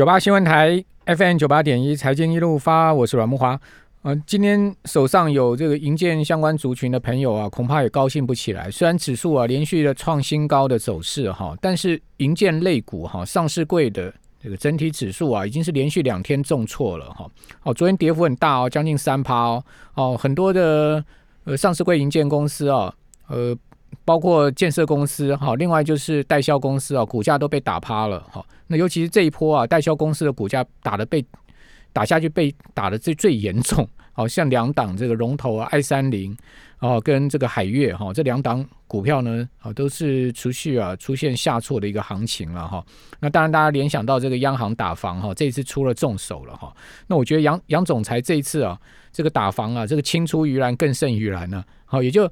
九八新闻台 FM 九八点一财经一路发，我是阮木华。呃，今天手上有这个银建相关族群的朋友啊，恐怕也高兴不起来。虽然指数啊连续的创新高的走势哈，但是银建类股哈，上市柜的这个整体指数啊，已经是连续两天重挫了哈。哦，昨天跌幅很大哦，将近三趴哦。哦，很多的呃上市柜银建公司啊，呃。包括建设公司哈，另外就是代销公司啊，股价都被打趴了哈。那尤其是这一波啊，代销公司的股价打的被打下去，被打的最最严重。好像两档这个龙头啊，爱三零哦，跟这个海月哈，这两档股票呢啊，都是持续啊出现下挫的一个行情了哈。那当然，大家联想到这个央行打房哈，这一次出了重手了哈。那我觉得杨杨总裁这一次啊，这个打房啊，这个青出于蓝更胜于蓝呢。好，也就。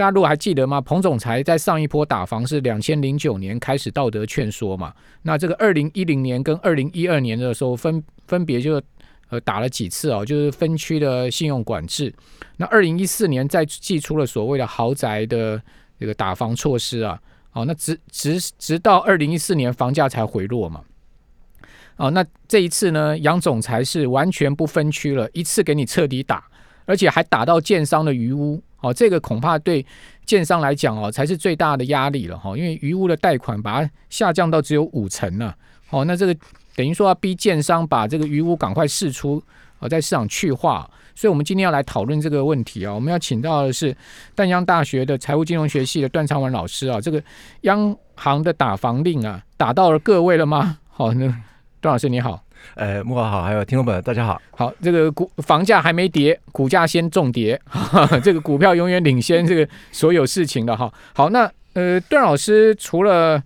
大家如果还记得吗？彭总裁在上一波打房是两千零九年开始道德劝说嘛？那这个二零一零年跟二零一二年的时候分分别就呃打了几次哦，就是分区的信用管制。那二零一四年再寄出了所谓的豪宅的这个打房措施啊，哦，那直直直到二零一四年房价才回落嘛。哦，那这一次呢，杨总裁是完全不分区了，一次给你彻底打，而且还打到建商的余屋。哦，这个恐怕对建商来讲哦，才是最大的压力了哈。因为余屋的贷款把它下降到只有五成了。哦，那这个等于说要逼建商把这个余屋赶快释出，哦，在市场去化。所以，我们今天要来讨论这个问题啊。我们要请到的是淡江大学的财务金融学系的段昌文老师啊。这个央行的打房令啊，打到了各位了吗？好，那段老师你好。呃，木华好，还有听众朋友，大家好。好，这个股房价还没跌，股价先重跌，这个股票永远领先这个所有事情的哈。好，那呃，段老师除了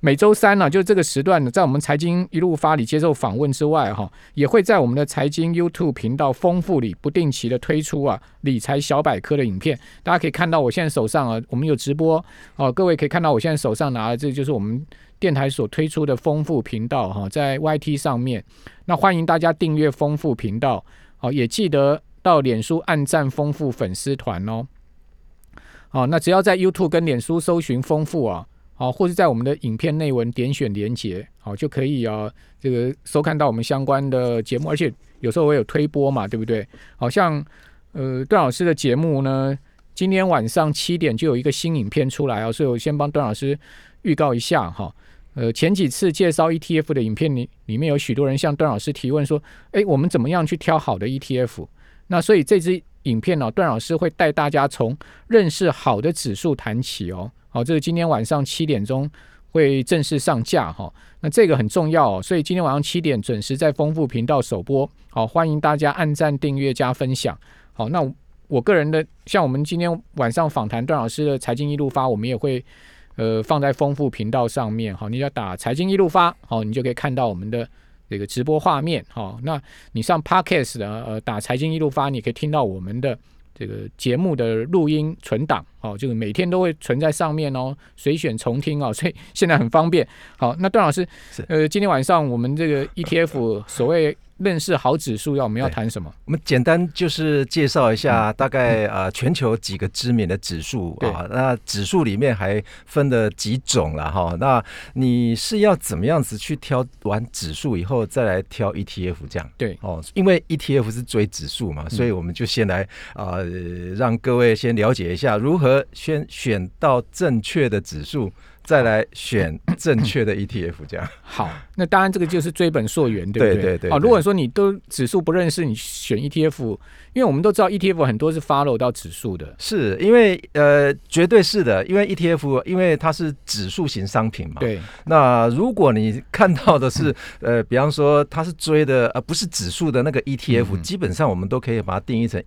每周三呢，就是这个时段呢，在我们财经一路发里接受访问之外哈，也会在我们的财经 YouTube 频道丰富里不定期的推出啊理财小百科的影片。大家可以看到我现在手上啊，我们有直播哦，各位可以看到我现在手上拿的这就是我们。电台所推出的丰富频道哈，在 YT 上面，那欢迎大家订阅丰富频道，好，也记得到脸书按赞丰富粉丝团哦。好，那只要在 YouTube 跟脸书搜寻丰富啊，好，或是在我们的影片内文点选连接，好，就可以啊，这个收看到我们相关的节目，而且有时候我有推播嘛，对不对？好像呃段老师的节目呢，今天晚上七点就有一个新影片出来啊，所以我先帮段老师预告一下哈。呃，前几次介绍 ETF 的影片里，里面有许多人向段老师提问说：“哎，我们怎么样去挑好的 ETF？” 那所以这支影片呢，段老师会带大家从认识好的指数谈起哦。好，这是今天晚上七点钟会正式上架哈。那这个很重要哦，所以今天晚上七点准时在丰富频道首播。好，欢迎大家按赞、订阅、加分享。好，那我个人的，像我们今天晚上访谈段老师的财经一路发，我们也会。呃，放在丰富频道上面，好，你要打财经一路发，好，你就可以看到我们的这个直播画面，好，那你上 Podcast 的呃打财经一路发，你可以听到我们的这个节目的录音存档，好，这个每天都会存在上面哦，随选重听哦，所以现在很方便。好，那段老师，呃，今天晚上我们这个 ETF 所谓。认识好指数要我们要谈什么？我们简单就是介绍一下，大概呃全球几个知名的指数啊。那指数里面还分了几种了哈。那你是要怎么样子去挑完指数以后再来挑 ETF 这样？对哦，因为 ETF 是追指数嘛，所以我们就先来啊，让各位先了解一下如何先选到正确的指数。再来选正确的 ETF，这样好。那当然，这个就是追本溯源，对不对？对对对。啊，如果说你都指数不认识，你选 ETF。因为我们都知道 ETF 很多是 follow 到指数的，是因为呃，绝对是的，因为 ETF 因为它是指数型商品嘛。对。那如果你看到的是 呃，比方说它是追的呃不是指数的那个 ETF，基本上我们都可以把它定义成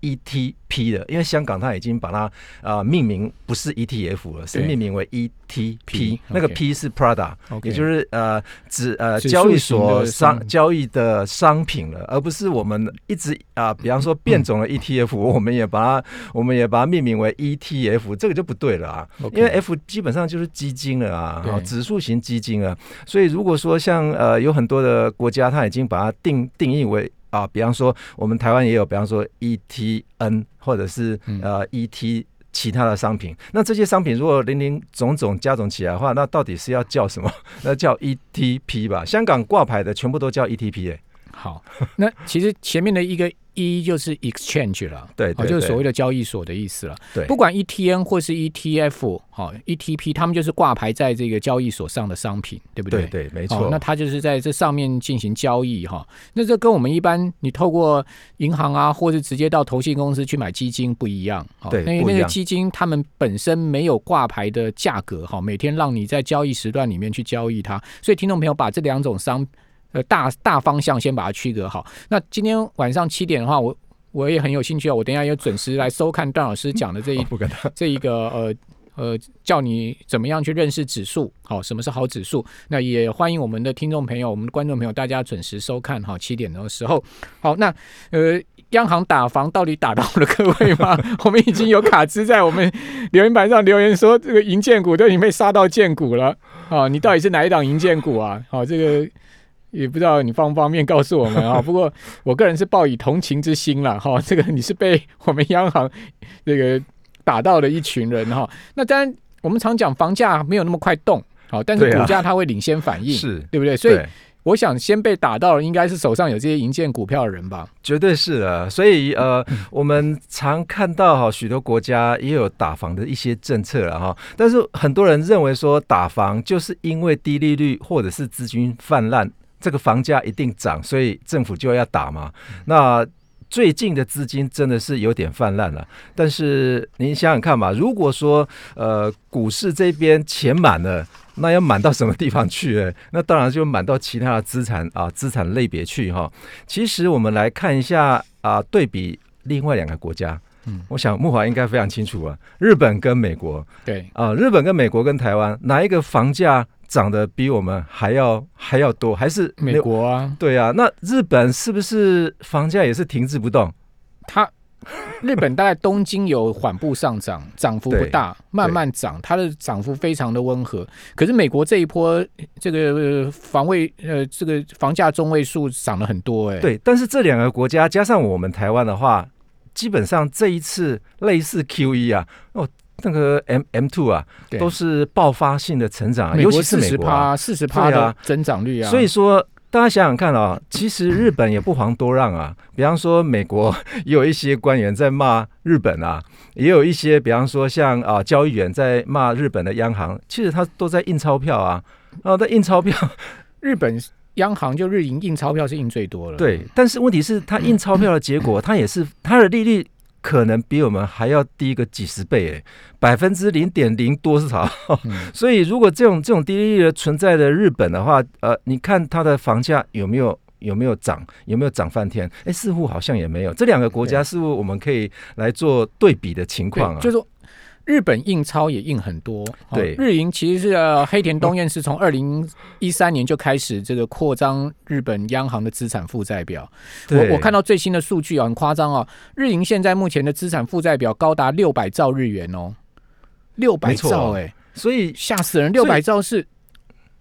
ETP 的，因为香港它已经把它啊命名不是 ETF 了，是命名为 ETP，那个 P 是 Prada，也就是呃指呃交易所商交易的商品了，而不是我们一直啊，比方说变种。ETF，我们也把它，我们也把它命名为 ETF，这个就不对了啊，因为 F 基本上就是基金了啊，指数型基金啊，所以如果说像呃有很多的国家，它已经把它定定义为啊，比方说我们台湾也有，比方说 ETN 或者是呃 ET。其他的商品。那这些商品如果零零总总加总起来的话，那到底是要叫什么？那叫 ETP 吧？香港挂牌的全部都叫 ETP 哎、好，那其实前面的一个一就是 exchange 了，对对哦就是所谓的交易所的意思了。对不管 ETN 或是 ETF，好、ETP，他们就是挂牌在这个交易所上的商品，对不对对？对，没错。哦，那它就是在这上面进行交易哈、那这跟我们一般你透过银行啊，或是直接到投信公司去买基金不一样。哦对那那个基金他们本身没有挂牌的价格哈、每天让你在交易时段里面去交易它。所以听众朋友把这两种商呃大大方向先把它区隔好。那今天晚上七点的话，我我也很有兴趣哦，我等一下也准时来收看段老师讲的这一 这一个呃呃，叫你怎么样去认识指数，好、什么是好指数？那也欢迎我们的听众朋友、我们的观众朋友，大家准时收看哈，七点的时候。好，那呃，央行打房到底打到了各位吗？我们已经有卡兹在我们留言板上留言说，这个银建股都已经被杀到建股了啊！你到底是哪一档银建股啊？好、这个。也不知道你方不方便告诉我们啊？不过我个人是抱以同情之心了哈。这个你是被我们央行那个打到的一群人哈。那当然，我们常讲房价没有那么快动，好，但是股价它会领先反应，是，对不对？所以我想先被打到的应该是手上有这些银建股票的人吧？绝对是的，所以呃，我们常看到哈，许多国家也有打房的一些政策了哈，但是很多人认为说打房就是因为低利率或者是资金泛滥，这个房价一定涨，所以政府就要打嘛。那最近的资金真的是有点泛滥了，但是您想想看嘛，如果说呃股市这边钱满了。那要满到什么地方去呢？那当然就满到其他的资产啊，资产类别去哈。其实我们来看一下啊，对比另外两个国家，嗯，我想木华应该非常清楚啊，日本跟美国对，啊，日本跟美国跟台湾哪一个房价涨得比我们还要还要多？还是美？国啊，对啊，那日本是不是房价也是停滞不动？它日本大概东京有缓步上涨，涨幅不大，慢慢涨，它的涨幅非常的温和。可是美国这一波这个呃房位呃这个房价中位数涨了很多哎、对，但是这两个国家加上我们台湾的话，基本上这一次类似 Q E 啊，哦，那个 M M two 啊，都是爆发性的成长啊，尤其是国四十美国啊、趴四十趴的增长率啊，所以说，大家想想看啊，其实日本也不遑多让啊。比方说，美国也 有一些官员在骂日本啊，也有一些，比方说像啊交易员在骂日本的央行，其实他都在印钞票啊，然后在印钞票，日本央行就日银印钞票是印最多了，对。但是问题是，他印钞票的结果，它也是它的利率。可能比我们还要低个几十倍，诶，百分之零点零多少？嗯 所以，如果这种这种低利率的存在的日本的话，呃，你看它的房价有没有有没有涨，有没有涨翻天？哎，似乎好像也没有。这两个国家似乎我们可以来做对比的情况啊。就是说日本印钞也印很多，哦对日银其实是、呃、黑田东彦是从二零一三年就开始这个扩张日本央行的资产负债表。我我看到最新的数据啊，很夸张哦，日银现在目前的资产负债表高达六百兆日元哦，六百兆哎、所以吓死人！六百兆是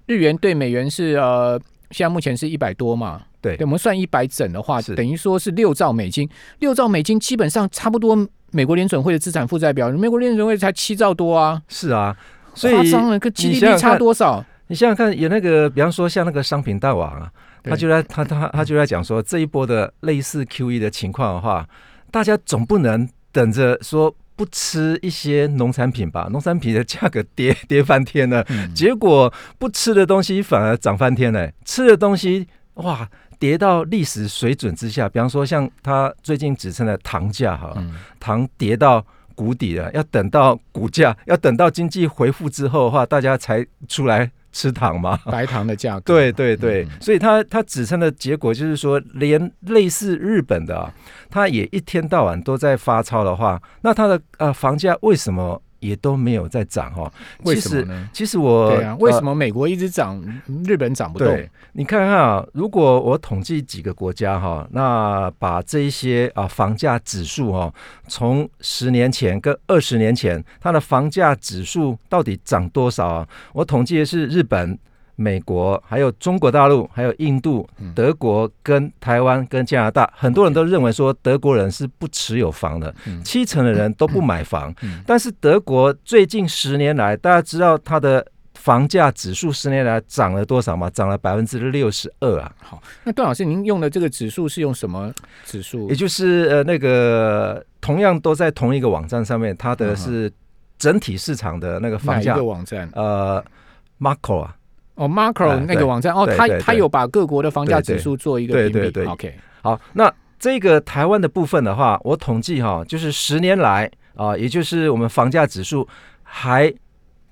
日元对美元是呃，现在目前是一百多嘛。对对，我们算一百整的话，是等于说是六兆美金。六兆美金基本上差不多美国联准会的资产负债表，美国联准会才七兆多啊，是啊，所以夸张了，跟 GDP 差多少？你想想看，有那个，比方说像那个商品大王啊，他就在他他他就在讲说，这一波的类似 QE 的情况的话，大家总不能等着说不吃一些农产品吧？农产品的价格跌 跌翻天了，嗯结果不吃的东西反而涨翻天了，吃的东西哇跌到历史水准之下。比方说像他最近指称的糖价哈，嗯糖跌到谷底了，要等到股价，要等到经济恢复之后的话，大家才出来吃糖嘛。白糖的价格，对对对，嗯所以他他指称的结果就是说，连类似日本的、啊，他也一天到晚都在发钞的话，那他的呃房价为什么也都没有在涨哈、哦？为其实什么呢？其实我对啊，为什呃么美国一直涨，日本涨不动？对，你看看啊，如果我统计几个国家哈，那把这一些啊房价指数哈，从十年前跟二十年前，它的房价指数到底涨多少啊？我统计的是日本、美国、还有中国大陆、还有印度、德国跟台湾跟加拿大，很多人都认为说德国人是不持有房的，七成的人都不买房。但是德国最近十年来，大家知道它的。房价指数十年来涨了多少吗？涨了百分之六十二啊！好，那段老师，您用的这个指数是用什么指数？也就是呃，那个同样都在同一个网站上面，它的是整体市场的那个房价网站？呃，Macro 啊，哦，Macro 那个网站哦，他他有把各国的房价指数做一个对对对，OK。好，那这个台湾的部分的话，我统计哈，就是十年来啊，也就是我们房价指数还。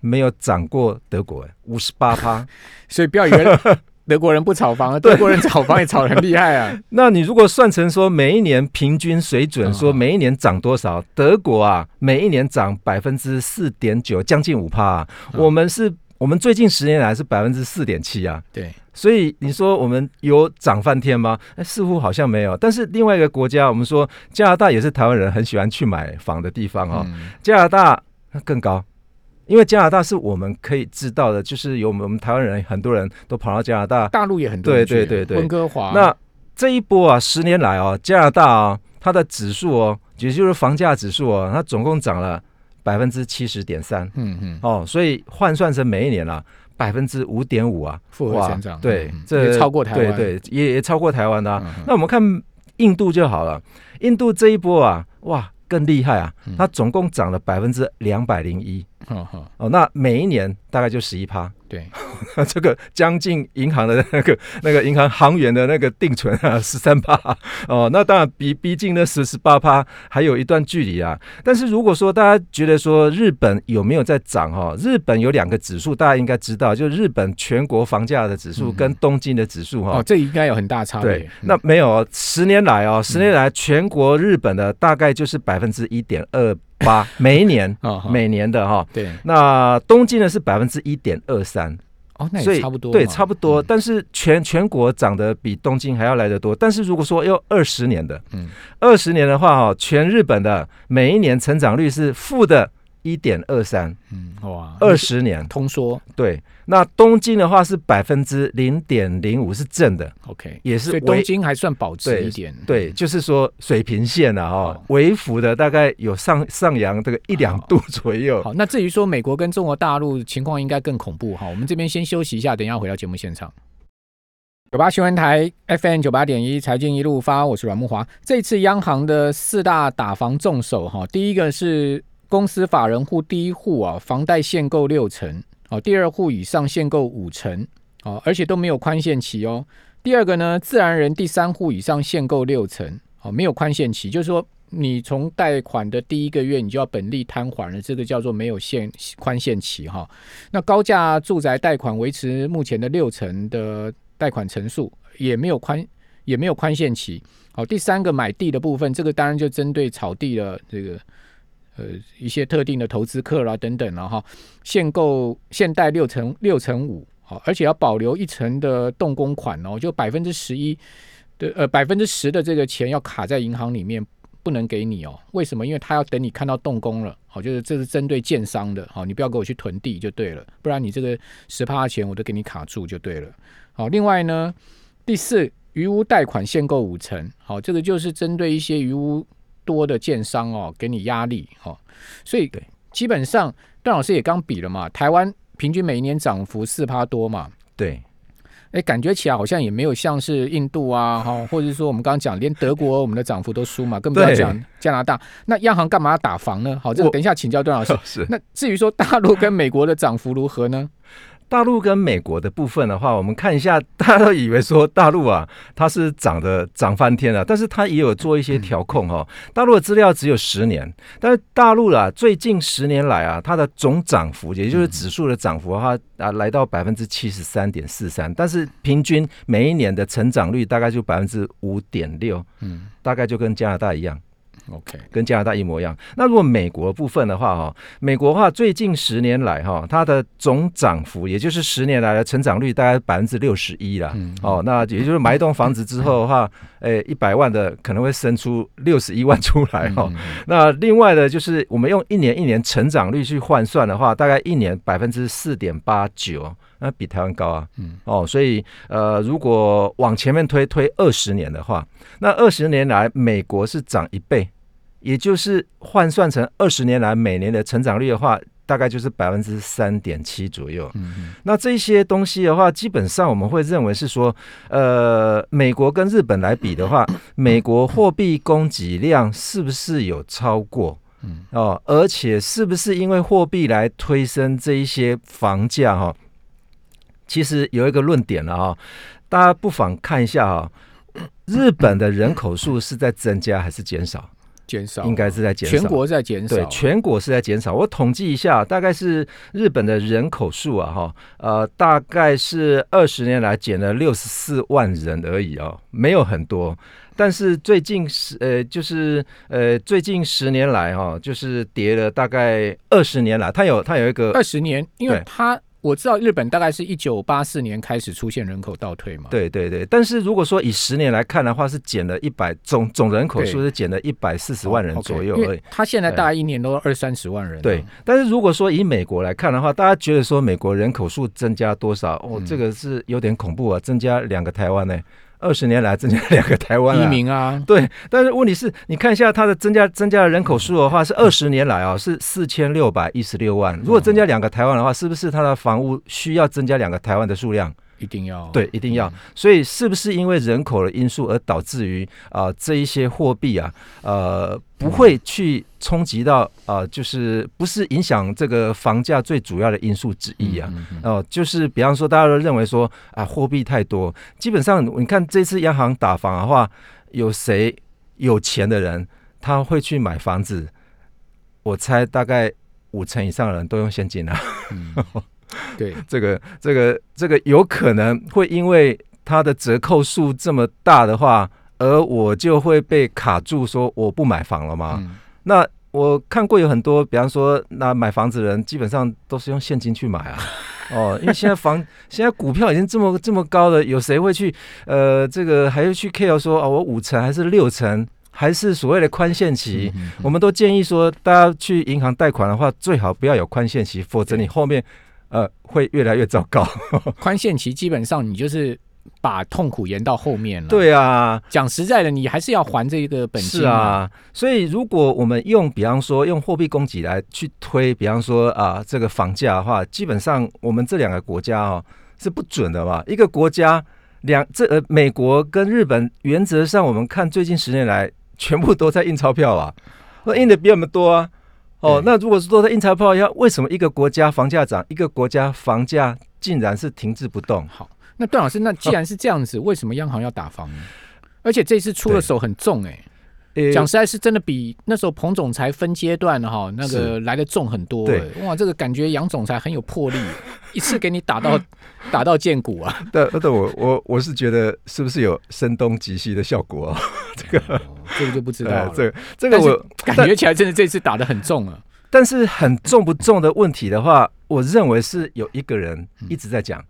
没有涨过德国哎，五十八趴，所以不要以为德国人不炒房，德国人炒房也炒得很厉害啊。那你如果算成说每一年平均水准，说每一年涨多少？德国啊，每一年涨百分之四点九，将近五趴。我们是，我们最近十年来是百分之四点七啊。对，所以你说我们有涨翻天吗？哎，似乎好像没有。但是另外一个国家，我们说加拿大也是台湾人很喜欢去买房的地方啊。加拿大更高。因为加拿大是我们可以知道的，就是有我们台湾人很多人都跑到加拿大，大陆也很多，对对对对，温哥华。那这一波啊，十年来哦，加拿大啊，它的指数哦，也就是房价指数哦，它总共涨了百分之七十点三，嗯嗯，哦，所以换算成每一年啊，百分之五点五啊，复合成长，对，这超过台湾，对对，也也超过台湾的。那我们看印度就好了，印度这一波啊，哇！更厉害啊！它总共涨了百分之两百零一，哦，那每一年大概就十一趴。对，这个将近银行的那个那个银行行员的那个定存啊，十三趴哦，那当然比逼近那十十八趴还有一段距离啊。但是如果说大家觉得说日本有没有在涨哈？日本有两个指数，大家应该知道，就是日本全国房价的指数跟东京的指数哈。哦，这应该有很大差别。对，那没有，十年来哦，十年来全国日本的大概就是百分之一点二。八。每一年每年的哈，对，那东京呢是百分之一点二三，哦，那也差不多，对，差不多。但是全全国涨得比东京还要来得多。但是如果说要二十年的，嗯，二十年的话哈，全日本的每一年成长率是负的。一点二三，嗯，哇，二十年。通缩，对。那东京的话是百分之零点零五是正的，OK，也是。东京还算保持一点，对，就是说水平线啊，哈，微幅的大概有上上扬这个一两度左右。好，那至于说美国跟中国大陆情况应该更恐怖哈，我们这边先休息一下，等一下回到节目现场。九八新闻台 FM 九八点一财经一路发，我是阮木华。这次央行的四大打房重手哈，第一个是。公司法人户第一户啊，房贷限购六成哦，第二户以上限购五成哦，而且都没有宽限期哦。第二个呢，自然人第三户以上限购六成哦，没有宽限期，就是说你从贷款的第一个月你就要本利摊还了，这个叫做没有限宽限期哈。那高价住宅贷款维持目前的六成的贷款成数，也没有宽也没有宽限期。好，第三个买地的部分，这个当然就针对草地的这个。呃，一些特定的投资客啦，等等了哈，限购限贷六成六成五，好，而且要保留一成的动工款哦，就百分之十一的呃百分之十的这个钱要卡在银行里面，不能给你哦。为什么？因为他要等你看到动工了，好，就是这是针对建商的，好，你不要给我去囤地就对了，不然你这个十趴的钱我都给你卡住就对了。好，另外呢，第四，余屋贷款限购五成，好，这个就是针对一些余屋。多的建商哦，给你压力哦，所以基本上段老师也刚比了嘛，台湾平均每一年涨幅四趴多嘛，对，哎，感觉起来好像也没有像是印度啊哈，或者说我们刚刚讲连德国我们的涨幅都输嘛，更不要讲加拿大。那央行干嘛打房呢？好，这个等一下请教段老师。是。那至于说大陆跟美国的涨幅如何呢？大陆跟美国的部分的话，我们看一下，大家都以为说大陆啊，它是涨的涨翻天了，但是它也有做一些调控哦。大陆的资料只有十年，但是大陆啊，最近十年来啊，它的总涨幅，也就是指数的涨幅的话啊，来到百分之七十三点四三，但是平均每一年的成长率大概就百分之五点六，嗯，大概就跟加拿大一样。OK，跟加拿大一模一样。那如果美国部分的话，哈，美国的话最近十年来，哈，它的总涨幅，也就是十年来的成长率，大概百分之六十一啦。哦，那也就是买一栋房子之后的话，诶，一百万的可能会生出六十一万出来，哈。那另外的，就是我们用一年一年成长率去换算的话，大概一年百分之四点八九。那比台湾高啊。嗯，哦，所以呃，如果往前面推推二十年的话，那二十年来美国是涨一倍，也就是换算成二十年来每年的成长率的话，大概就是百分之三点七左右。嗯那这些东西的话，基本上我们会认为是说，呃，美国跟日本来比的话，美国货币供给量是不是有超过？嗯哦，而且是不是因为货币来推升这一些房价哈、其实有一个论点了哈、大家不妨看一下哈、日本的人口数是在增加还是减少？减少应该是在减少。全国在减少，对，全国是在减少。我统计一下，大概是日本的人口数啊，哈，呃，大概是二十年来减了六十四万人而已哦，没有很多。但是最近十呃，就是呃，最近十年来哈、就是跌了大概二十年来，它有它有一个二十年，因为对它我知道日本大概是一九八四年开始出现人口倒退嘛，对对对，但是如果说以十年来看的话，是减了一百总总人口数是减了一百四十万人左右而已因为。它现在大概一年都二三十万人，对，，但是如果说以美国来看的话，大家觉得说美国人口数增加多少？哦，嗯。这个是有点恐怖啊，增加两个台湾呢、二十年来增加两个台湾、啊，移民啊，对，但是问题是，你看一下它的增加增加的人口数的话，是二十年来啊是四千六百一十六万。如果增加两个台湾的话，是不是它的房屋需要增加两个台湾的数量？一定要对，一定要。所以是不是因为人口的因素而导致于啊、这一些货币啊呃不会去冲击到啊、就是不是影响这个房价最主要的因素之一啊？哦、就是比方说，大家都认为说啊，货币太多，基本上你看这次央行打房的话，有谁有钱的人他会去买房子？我猜大概五成以上的人都用现金啊。嗯 对，这个这个这个有可能会因为它的折扣数这么大的话，而我就会被卡住，说我不买房了吗？嗯那我看过有很多，比方说那买房子的人基本上都是用现金去买啊。哦，因为现在房现在股票已经这么这么高了，有谁会去呃这个还要去 care 说哦我五成还是六成还是所谓的宽限期？嗯嗯我们都建议说，大家去银行贷款的话，最好不要有宽限期，否则你后面呃会越来越糟糕。宽限期基本上你就是把痛苦延到后面了。，对啊，讲实在的，你还是要还这个本金是，啊，所以如果我们用比方说用货币供给来去推，比方说啊这个房价的话，基本上我们这两个国家哦是不准的嘛。一个国家两这呃美国跟日本，原则上我们看最近十年来全部都在印钞票啊，那 印的比我们多啊。哦，那如果是说在印钞票，要为什么一个国家房价涨，一个国家房价竟然是停滞不动？好，那段老师，那既然是这样子，为什么央行要打房呢？而且这次出的手很重哎、呃讲实在是真的比那时候彭总裁分阶段哈那个是来的重很多。哇，这个感觉杨总裁很有魄力，一次给你打到 打到见骨啊！但但我我我是觉得是不是有声东击西的效果啊？这个哦这个就不知道了。呃这个这个我感觉起来真的这次打的很重啊。但是很重不重的问题的话，我认为是有一个人一直在讲，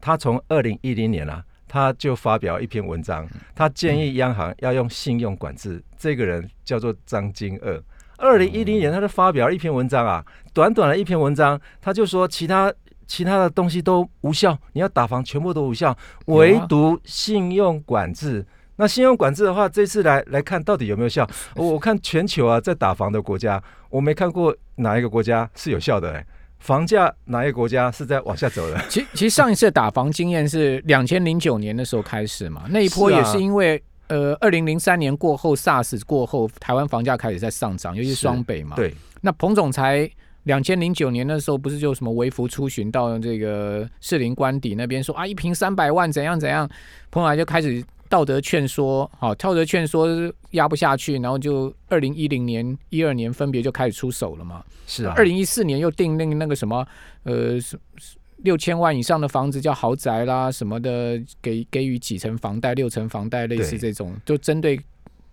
他从二零一零年啊，他就发表一篇文章，他建议央行要用信用管制。这个人叫做张金二。二零一零年，他就发表了一篇文章啊，短短的一篇文章，他就说其他其他的东西都无效，你要打房全部都无效，唯独信用管制。那信用管制的话，这次来来看到底有没有效？我我看全球啊，在打房的国家，我没看过哪一个国家是有效的、欸。房价哪一个国家是在往下走的？其其实上一次打房经验是两千零九年的时候开始嘛，那一波也是因为。呃，二零零三年过后，SARS 过后，台湾房价开始在上涨，尤其是是双北嘛。。对，那彭总裁两千零九年的时候，不是就什么微服出巡到这个士林官邸那边说啊，一平三百万怎样怎样，彭总裁就开始道德劝说，好，道德劝说压不下去，然后就二零一零年、一二年分别就开始出手了嘛。是啊，二零一四年又定那个那个什么，呃，六千万以上的房子叫豪宅啦什么的，给给予几成房贷、六成房贷，类似对这种，就针对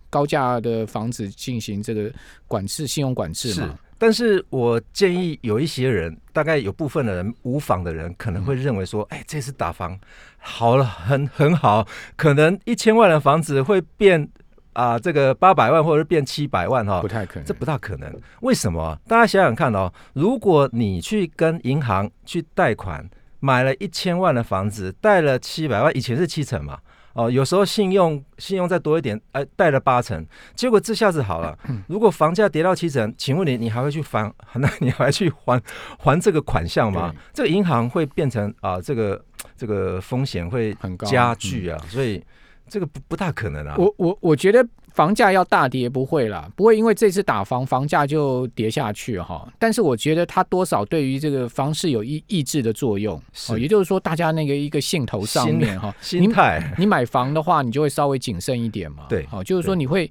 高价的房子进行这个管制、信用管制嘛。。但是我建议有一些人，大概有部分的人无房的人，可能会认为说，哎、这次打房好了，很很好，可能一千万的房子会变啊、这个八百万或者是变七百万哈、不太可能，这不大可能。为什么？大家想想看哦，如果你去跟银行去贷款，买了一千万的房子，贷了七百万，以前是七成嘛。哦，有时候信用信用再多一点，哎，贷了八成，结果这下子好了。如果房价跌到七成，请问你，你还会去还？那你还去还还这个款项吗？这个银行会变成啊，这个这个风险会很高加剧啊，所以这个不不大可能啊。我我我觉得。房价要大跌不会啦，不会因为这次打房房价就跌下去哈。但是我觉得它多少对于这个房市有抑抑制的作用，哦，也就是说大家那个一个兴头上面哈，心态，你买房的话，你就会稍微谨慎一点嘛。对，好，就是说你会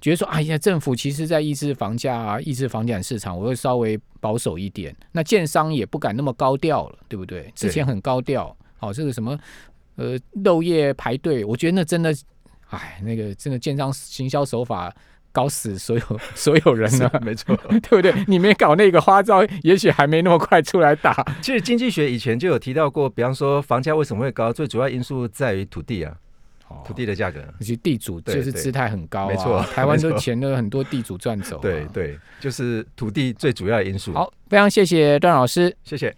觉得说，哎呀，政府其实在抑制房价啊，抑制房地产市场，我会稍微保守一点。那建商也不敢那么高调了，对不对？之前很高调，好，这个什么呃漏夜排队，我觉得那真的。哎，那个真的建商行销手法搞死所有所有人了，没错，对不对？你没搞那个花招，也许还没那么快出来打。其实经济学以前就有提到过，比方说房价为什么会高，最主要因素在于土地啊，土地的价格，而且地主就是姿态很高，没错，台湾都钱都很多地主赚走，对对，就是土地最主要的因素。好，非常谢谢段老师，谢谢。